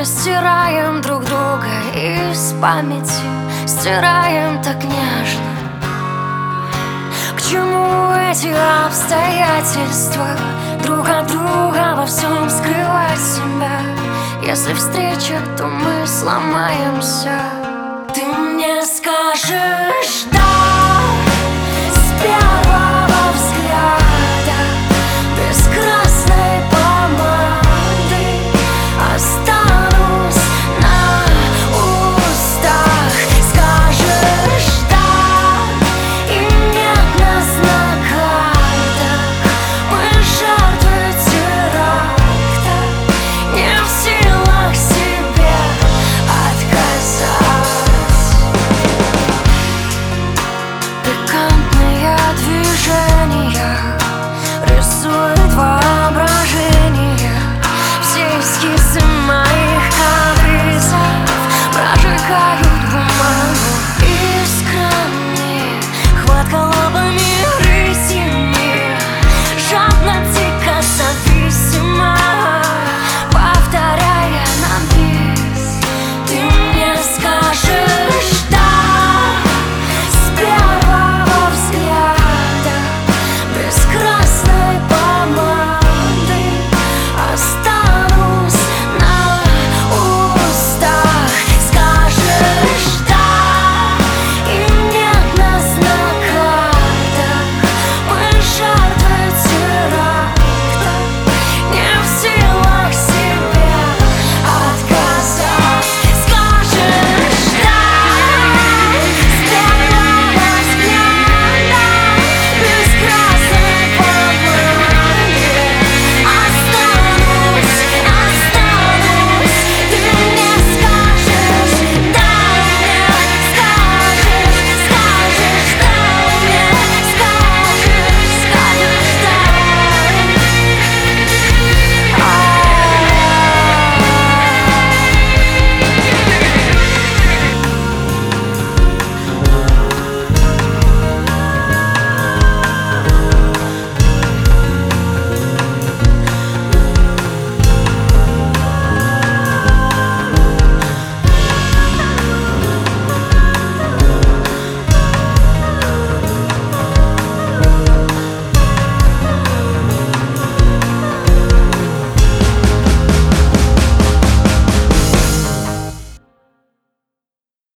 Растираем друг друга из памяти Стираем так нежно. К чему эти обстоятельства? Друг от друга во всем скрывать себя. Если встреча, то мы сломаемся. Ты мне скажешь, да?